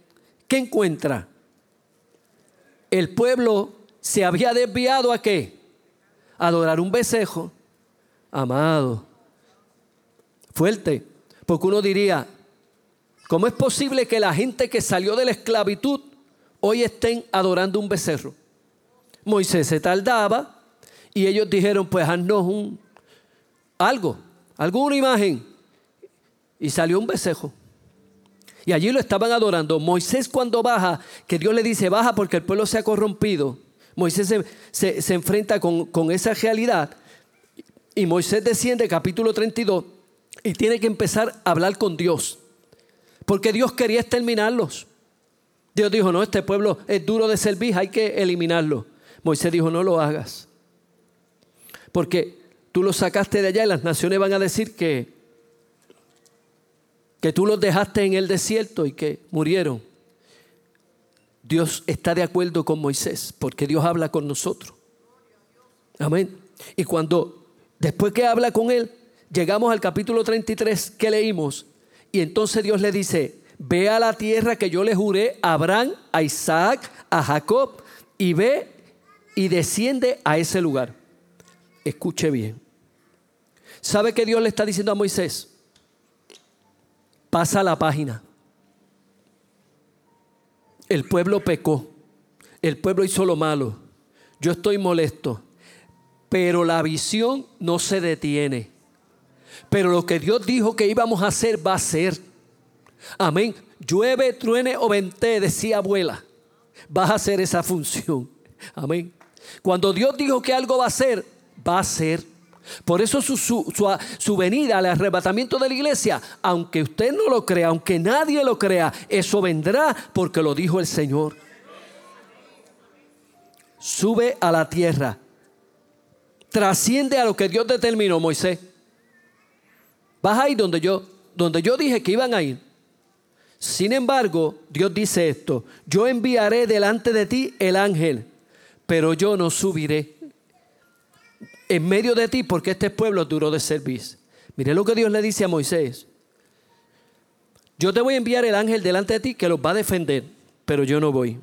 ¿qué encuentra? El pueblo se había desviado a qué? Adorar un besejo. Amado. Fuerte. Porque uno diría, ¿cómo es posible que la gente que salió de la esclavitud hoy estén adorando un becerro? Moisés se tardaba y ellos dijeron, pues haznos un, algo, alguna imagen. Y salió un besejo. Y allí lo estaban adorando. Moisés cuando baja, que Dios le dice, baja porque el pueblo se ha corrompido. Moisés se, enfrenta con, con esa realidad. Y Moisés desciende, capítulo 32, y tiene que empezar a hablar con Dios. Porque Dios quería exterminarlos. Dios dijo, no, este pueblo es duro de servir, hay que eliminarlo. Moisés dijo, no lo hagas. Porque tú los sacaste de allá y las naciones van a decir que, que tú los dejaste en el desierto y que murieron. Dios está de acuerdo con Moisés porque Dios habla con nosotros. Amén. Y cuando, después que habla con él, llegamos al capítulo 33 que leímos y entonces Dios le dice, ve a la tierra que yo le juré a Abraham, a Isaac, a Jacob, y ve y desciende a ese lugar. Escuche bien. ¿Sabe qué Dios le está diciendo a Moisés? Pasa la página. El pueblo pecó. El pueblo hizo lo malo. Yo estoy molesto. Pero la visión no se detiene. Pero lo que Dios dijo que íbamos a hacer va a ser. Amén. Llueve, truene o vente, decía abuela. Vas a hacer esa función. Amén. Cuando Dios dijo que algo va a ser, va a ser. Por eso su, su, venida al arrebatamiento de la iglesia, aunque usted no lo crea, aunque nadie lo crea, eso vendrá porque lo dijo el Señor. Sube a la tierra. Trasciende a lo que Dios determinó, Moisés. Vas ahí donde yo, donde yo dije que iban a ir. Sin embargo, Dios dice esto, yo enviaré delante de ti el ángel, pero yo no subiré en medio de ti porque este pueblo duro de servir. Mire lo que Dios le dice a Moisés. Yo te voy a enviar el ángel delante de ti que los va a defender, pero yo no voy.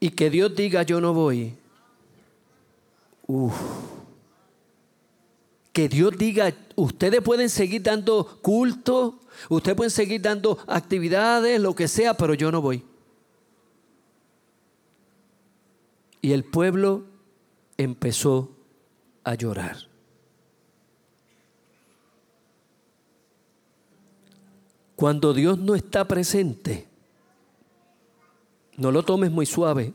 Y que Dios diga yo no voy. Uf que Dios diga, ustedes pueden seguir dando culto, ustedes pueden seguir dando actividades, lo que sea, pero yo no voy. Y el pueblo empezó a llorar. Cuando Dios no está presente, no lo tomes muy suave.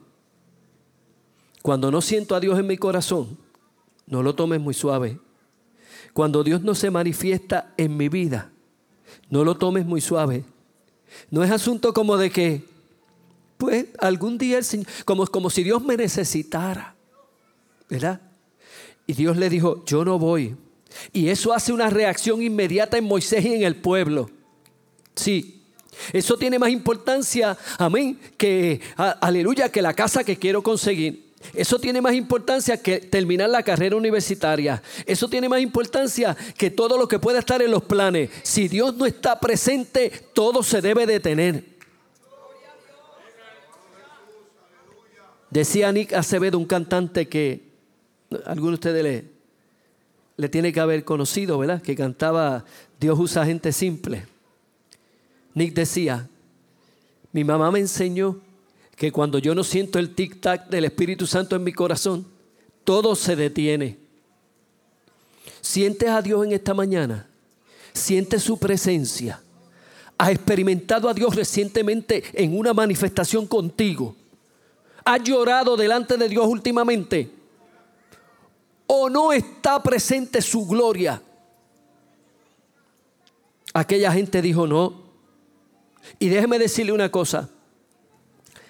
Cuando no siento a Dios en mi corazón, no lo tomes muy suave. Cuando Dios no se manifiesta en mi vida, no lo tomes muy suave. No es asunto como de que, pues, algún día el Señor, como, como si Dios me necesitara, ¿verdad? Y Dios le dijo, yo no voy. Y eso hace una reacción inmediata en Moisés y en el pueblo. Sí, eso tiene más importancia, amén, que, aleluya, que la casa que quiero conseguir. Eso tiene más importancia que terminar la carrera universitaria. Eso tiene más importancia que todo lo que pueda estar en los planes. Si Dios no está presente, todo se debe detener. Decía Nick Acevedo, un cantante que alguno de ustedes le, le tiene que haber conocido, ¿verdad? Que cantaba Dios usa gente simple. Nick decía, mi mamá me enseñó que cuando yo no siento el tic-tac del Espíritu Santo en mi corazón, todo se detiene. ¿Sientes a Dios en esta mañana? ¿Sientes su presencia? ¿Has experimentado a Dios recientemente en una manifestación contigo? ¿Has llorado delante de Dios últimamente? ¿O no está presente su gloria? Aquella gente dijo no. Y déjeme decirle una cosa.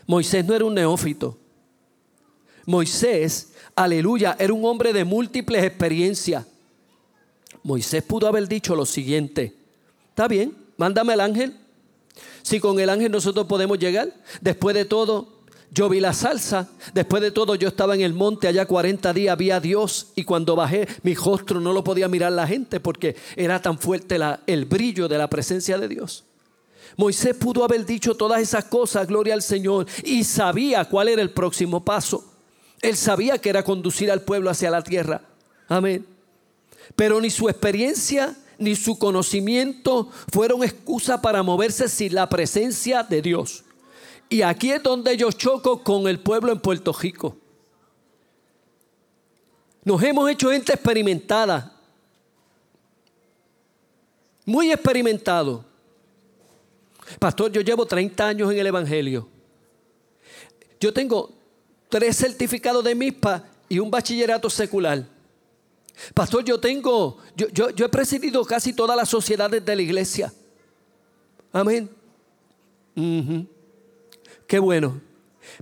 Moisés no era un neófito. Moisés, aleluya, era un hombre de múltiples experiencias. Moisés pudo haber dicho lo siguiente, está bien, mándame el ángel. Si con el ángel nosotros podemos llegar, después de todo, yo vi la salsa, después de todo yo estaba en el monte allá 40 días, vi a Dios y cuando bajé mi rostro no lo podía mirar la gente porque era tan fuerte el brillo de la presencia de Dios. Moisés pudo haber dicho todas esas cosas, gloria al Señor, y sabía cuál era el próximo paso. Él sabía que era conducir al pueblo hacia la tierra. Amén. Pero ni su experiencia ni su conocimiento fueron excusa para moverse sin la presencia de Dios. Y aquí es donde yo choco con el pueblo en Puerto Rico. Nos hemos hecho gente experimentada. muy experimentado. Pastor, yo llevo 30 años en el Evangelio. Yo tengo tres certificados de MISPA y un bachillerato secular. Pastor, yo tengo, yo, yo, he presidido casi todas las sociedades de la iglesia. Amén. Qué bueno.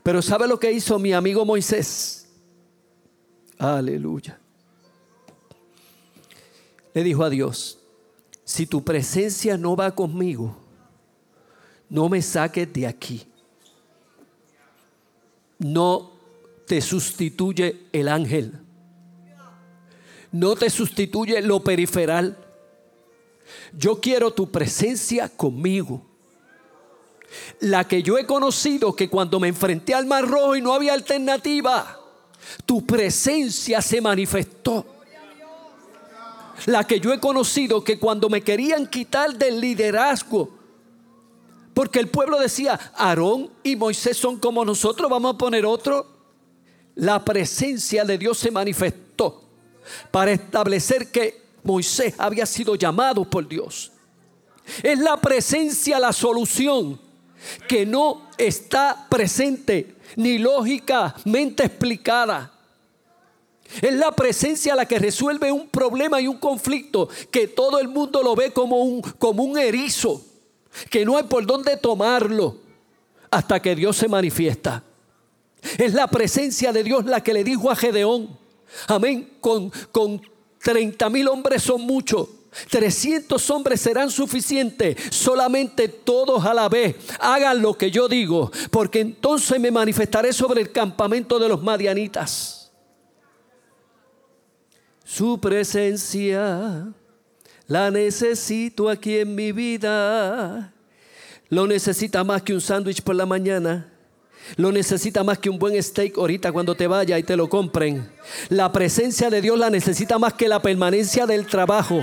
Pero ¿sabe lo que hizo mi amigo Moisés? Aleluya. Le dijo a Dios, si tu presencia no va conmigo, no me saques de aquí. No te sustituye el ángel. No te sustituye lo periferal. Yo quiero tu presencia conmigo. La que yo he conocido que cuando me enfrenté al mar rojo y no había alternativa, tu presencia se manifestó. La que yo he conocido que cuando me querían quitar del liderazgo, porque el pueblo decía, Aarón y Moisés son como nosotros, vamos a poner otro. La presencia de Dios se manifestó para establecer que Moisés había sido llamado por Dios. Es la presencia la solución que no está presente ni lógicamente explicada. Es la presencia la que resuelve un problema y un conflicto que todo el mundo lo ve como un, como un erizo, que no hay por dónde tomarlo hasta que Dios se manifiesta. Es la presencia de Dios la que le dijo a Gedeón, amén, con, con 30 mil hombres son muchos 300 hombres serán suficientes, solamente todos a la vez hagan lo que yo digo, porque entonces me manifestaré sobre el campamento de los madianitas. Su presencia la necesito aquí en mi vida. Lo necesita más que un sándwich por la mañana. Lo necesita más que un buen steak ahorita cuando te vaya y te lo compren. La presencia de Dios la necesita más que la permanencia del trabajo.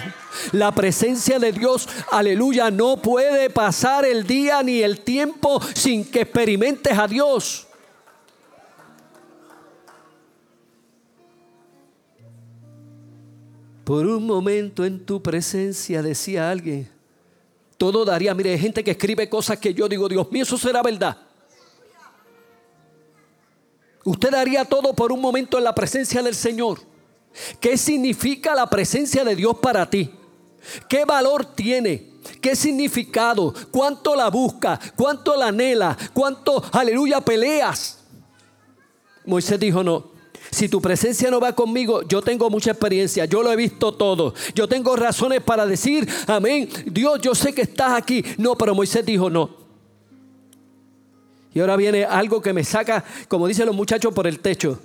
La presencia de Dios, aleluya, no puede pasar el día ni el tiempo sin que experimentes a Dios. Por un momento en tu presencia, decía alguien, todo daría, mire, hay gente que escribe cosas que yo digo, Dios mío, eso será verdad. Usted haría todo por un momento en la presencia del Señor. ¿Qué significa la presencia de Dios para ti? ¿Qué valor tiene? ¿Qué significado? ¿Cuánto la busca? ¿Cuánto la anhela? ¿Cuánto, aleluya, peleas? Moisés dijo, no, si tu presencia no va conmigo, yo tengo mucha experiencia, yo lo he visto todo. Yo tengo razones para decir, amén, Dios, yo sé que estás aquí. No, pero Moisés dijo, no, y ahora viene algo que me saca, como dicen los muchachos, por el techo.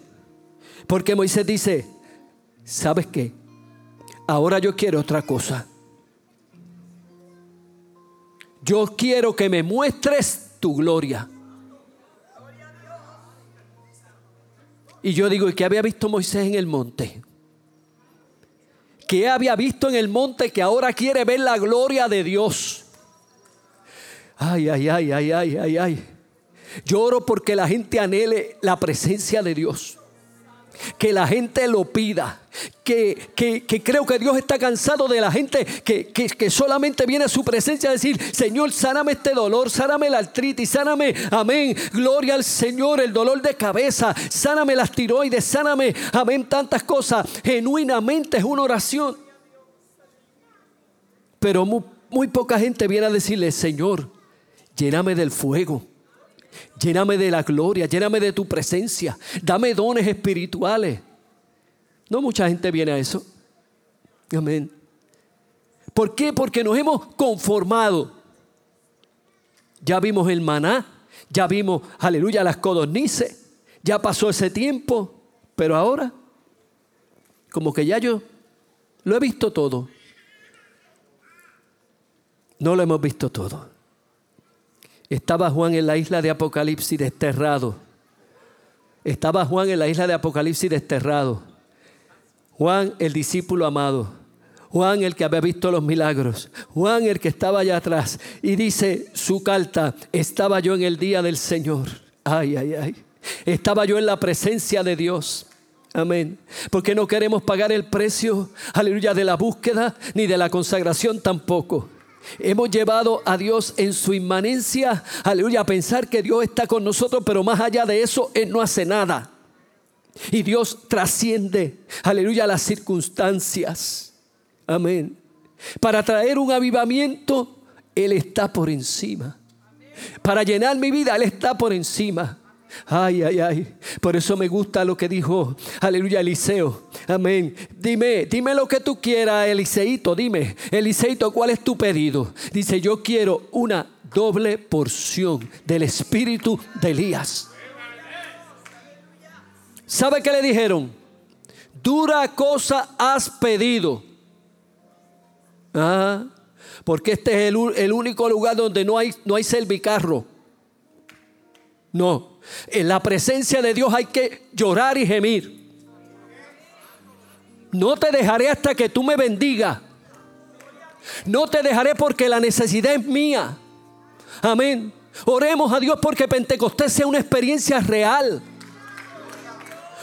Porque Moisés dice, ¿sabes qué? Ahora yo quiero otra cosa. Yo quiero que me muestres tu gloria. Y yo digo, ¿y qué había visto Moisés en el monte? ¿Qué había visto en el monte que ahora quiere ver la gloria de Dios? Ay, ay, ay, ay, ay, ay, ay. Lloro porque la gente anhele la presencia de Dios. Que la gente lo pida. Que, creo que Dios está cansado de la gente que, que, solamente viene a su presencia a decir, Señor, sáname este dolor, sáname la artritis, sáname, amén, gloria al Señor, el dolor de cabeza, sáname las tiroides, sáname, amén, tantas cosas. Genuinamente es una oración. Pero muy poca gente viene a decirle, Señor, lléname del fuego. Lléname de la gloria, lléname de tu presencia, dame dones espirituales. No mucha gente viene a eso. Amén. ¿Por qué? Porque nos hemos conformado. Ya vimos el maná, ya vimos, aleluya, las codornices, ya pasó ese tiempo, pero ahora, como que ya yo lo he visto todo. No lo hemos visto todo. Estaba Juan en la isla de Apocalipsis desterrado. Estaba Juan en la isla de Apocalipsis desterrado. Juan el discípulo amado. Juan el que había visto los milagros. Juan el que estaba allá atrás. Y dice su carta, estaba yo en el día del Señor. Ay, ay, ay. Estaba yo en la presencia de Dios. Amén. Porque no queremos pagar el precio, aleluya, de la búsqueda ni de la consagración tampoco. Hemos llevado a Dios en su inmanencia, aleluya, a pensar que Dios está con nosotros, pero más allá de eso, Él no hace nada. Y Dios trasciende, aleluya, las circunstancias. Amén. Para traer un avivamiento, Él está por encima. Para llenar mi vida, Él está por encima. Ay, ay, ay. Por eso me gusta lo que dijo, aleluya, Eliseo. Amén. Dime, dime lo que tú quieras, Eliseito. Dime, Eliseito, ¿cuál es tu pedido? Dice, yo quiero una doble porción del espíritu de Elías. ¿Sabe qué le dijeron? Dura cosa has pedido. Ah, porque este es el, el único lugar donde no hay, no hay servicarro. No, en la presencia de Dios hay que llorar y gemir. No te dejaré hasta que tú me bendigas. No te dejaré porque la necesidad es mía. Amén. Oremos a Dios porque Pentecostés sea una experiencia real.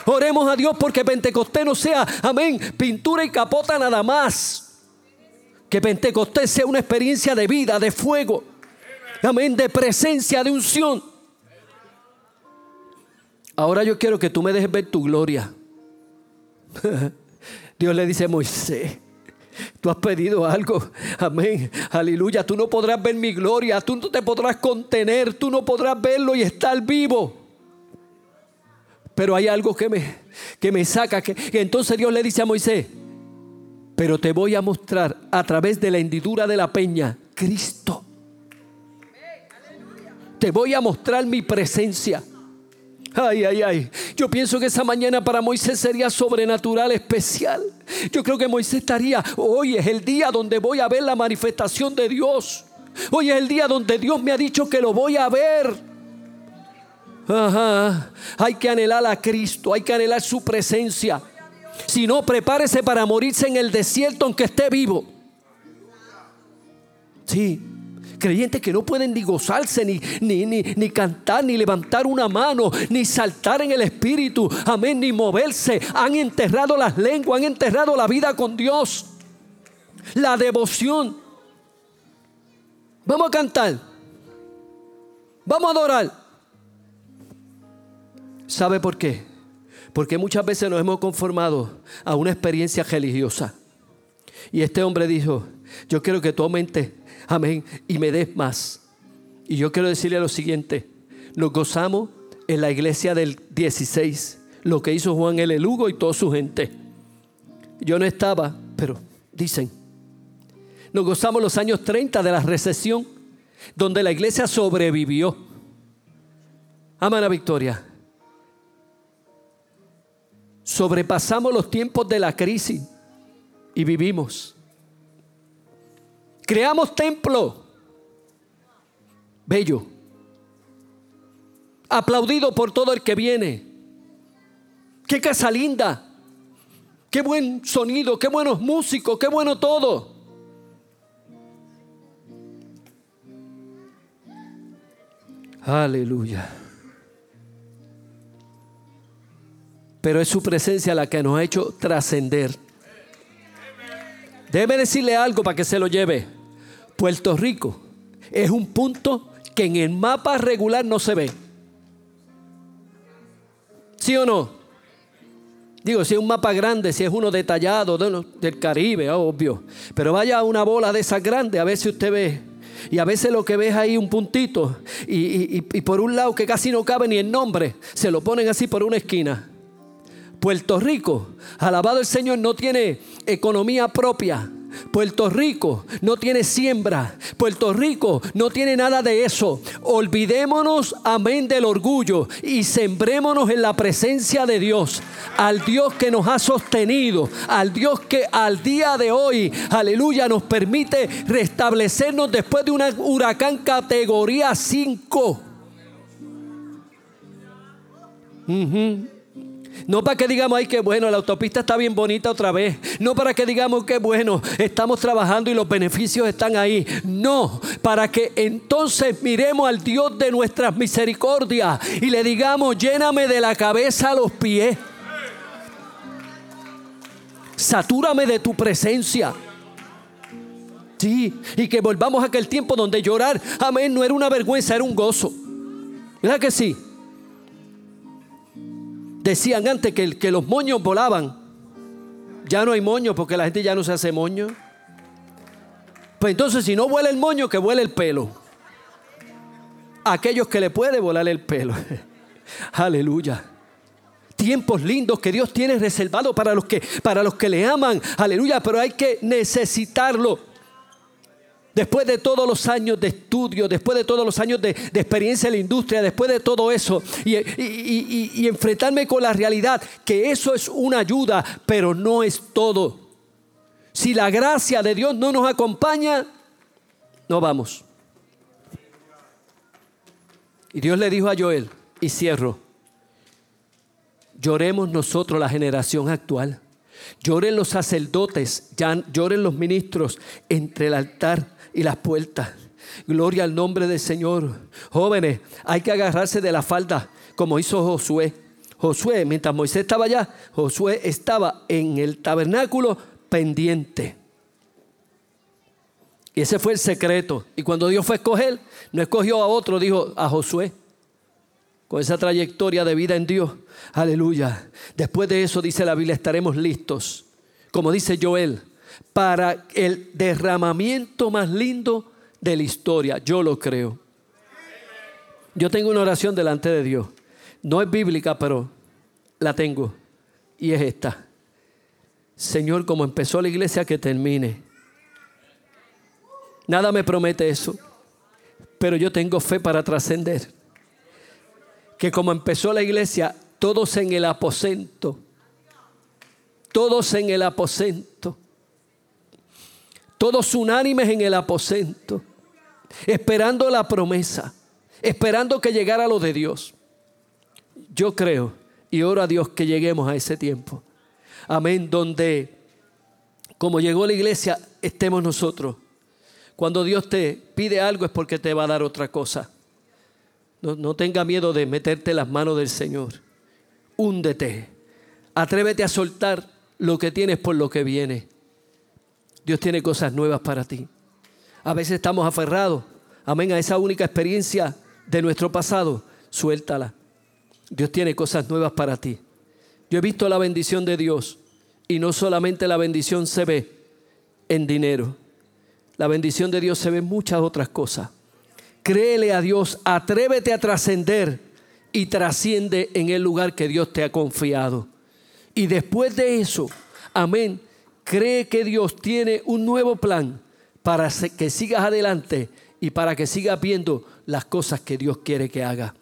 Oremos a Dios porque Pentecostés no sea, amén, pintura y capota nada más. Que Pentecostés sea una experiencia de vida, de fuego. Amén, de presencia, de unción. Ahora yo quiero que tú me dejes ver tu gloria. Dios le dice a Moisés, tú has pedido algo. Amén. Aleluya. Tú no podrás ver mi gloria. Tú no te podrás contener. Tú no podrás verlo y estar vivo. Pero hay algo que me, que me saca. Que, entonces Dios le dice a Moisés, pero te voy a mostrar a través de la hendidura de la peña Cristo. Te voy a mostrar mi presencia. Ay, ay, ay. Yo pienso que esa mañana para Moisés sería sobrenatural, especial. Yo creo que Moisés estaría, hoy es el día donde voy a ver la manifestación de Dios. Hoy es el día donde Dios me ha dicho que lo voy a ver. Ajá. Hay que anhelar a Cristo, hay que anhelar su presencia. Si no, prepárese para morirse en el desierto aunque esté vivo. Sí, Creyentes que no pueden ni gozarse, ni, ni, ni, cantar, ni levantar una mano, ni saltar en el espíritu. Amén, ni moverse. Han enterrado las lenguas, han enterrado la vida con Dios. La devoción. Vamos a cantar. Vamos a adorar. ¿Sabe por qué? Porque muchas veces nos hemos conformado a una experiencia religiosa. Y este hombre dijo, yo quiero que tú aumentes Amén. Y me des más. Y yo quiero decirle lo siguiente. Nos gozamos en la iglesia del 16. Lo que hizo Juan el Elugo y toda su gente. Yo no estaba, pero dicen. Nos gozamos los años 30 de la recesión, donde la iglesia sobrevivió. Ama la victoria. Sobrepasamos los tiempos de la crisis y vivimos. Creamos templo. Bello. Aplaudido por todo el que viene. Qué casa linda. Qué buen sonido, qué buenos músicos, qué bueno todo. Aleluya. Pero es su presencia la que nos ha hecho trascender. Debe decirle algo para que se lo lleve. Puerto Rico es un punto que en el mapa regular no se ve. ¿Sí o no? Digo, si es un mapa grande, si es uno detallado del Caribe, obvio. Pero vaya a una bola de esas grandes, a ver si usted ve. Y a veces lo que ves ahí un puntito. Y, y por un lado que casi no cabe ni el nombre, se lo ponen así por una esquina. Puerto Rico, alabado el Señor, no tiene economía propia Puerto Rico no tiene siembra. Puerto Rico no tiene nada de eso. Olvidémonos, amén, del orgullo y sembrémonos en la presencia de Dios. Al Dios que nos ha sostenido. Al Dios que al día de hoy, aleluya, nos permite restablecernos después de un huracán categoría 5. No para que digamos, ay, qué bueno, la autopista está bien bonita otra vez. No para que digamos, qué bueno, estamos trabajando y los beneficios están ahí. No, para que entonces miremos al Dios de nuestras misericordias y le digamos, lléname de la cabeza a los pies. Satúrame de tu presencia. Sí, y que volvamos a aquel tiempo donde llorar, amén, no era una vergüenza, era un gozo. ¿Verdad que sí? Decían antes que, los moños volaban. Ya no hay moño porque la gente ya no se hace moño. Pues entonces si no vuela el moño, que vuele el pelo. Aquellos que le puede volar el pelo. Aleluya tiempos lindos que Dios tiene reservado para los que para los que le aman. Aleluya, pero hay que necesitarlo. Después de todos los años de estudio, después de todos los años de, experiencia en la industria, después de todo eso, y, enfrentarme con la realidad que eso es una ayuda, pero no es todo. Si la gracia de Dios no nos acompaña, no vamos. Y Dios le dijo a Joel, y cierro, lloremos nosotros la generación actual. Lloren los sacerdotes, lloren los ministros entre el altar y las puertas. Gloria al nombre del Señor. Jóvenes, hay que agarrarse de la falda como hizo Josué. Josué, mientras Moisés estaba allá, Josué estaba en el tabernáculo pendiente. Y ese fue el secreto. Y cuando Dios fue a escoger, no escogió a otro, dijo a Josué. Con esa trayectoria de vida en Dios. Aleluya. Después de eso, dice la Biblia, estaremos listos. Como dice Joel, para el derramamiento más lindo de la historia. Yo lo creo. Yo tengo una oración delante de Dios. No es bíblica, pero la tengo. Y es esta. Señor, como empezó la iglesia, que termine. Nada me promete eso. Pero yo tengo fe para trascender. Que como empezó la iglesia, todos en el aposento. Todos en el aposento todos unánimes en el aposento, esperando la promesa, esperando que llegara lo de Dios. Yo creo y oro a Dios que lleguemos a ese tiempo. Amén, donde como llegó la iglesia, estemos nosotros. Cuando Dios te pide algo es porque te va a dar otra cosa. No, no tenga miedo de meterte las manos del Señor. Húndete. Atrévete a soltar lo que tienes por lo que viene. Dios tiene cosas nuevas para ti. A veces estamos aferrados, amén, a esa única experiencia de nuestro pasado. Suéltala. Dios tiene cosas nuevas para ti. Yo he visto la bendición de Dios y no solamente la bendición se ve en dinero. La bendición de Dios se ve en muchas otras cosas. Créele a Dios, atrévete a trascender y trasciende en el lugar que Dios te ha confiado. Y después de eso, amén, cree que Dios tiene un nuevo plan para que sigas adelante y para que sigas viendo las cosas que Dios quiere que haga.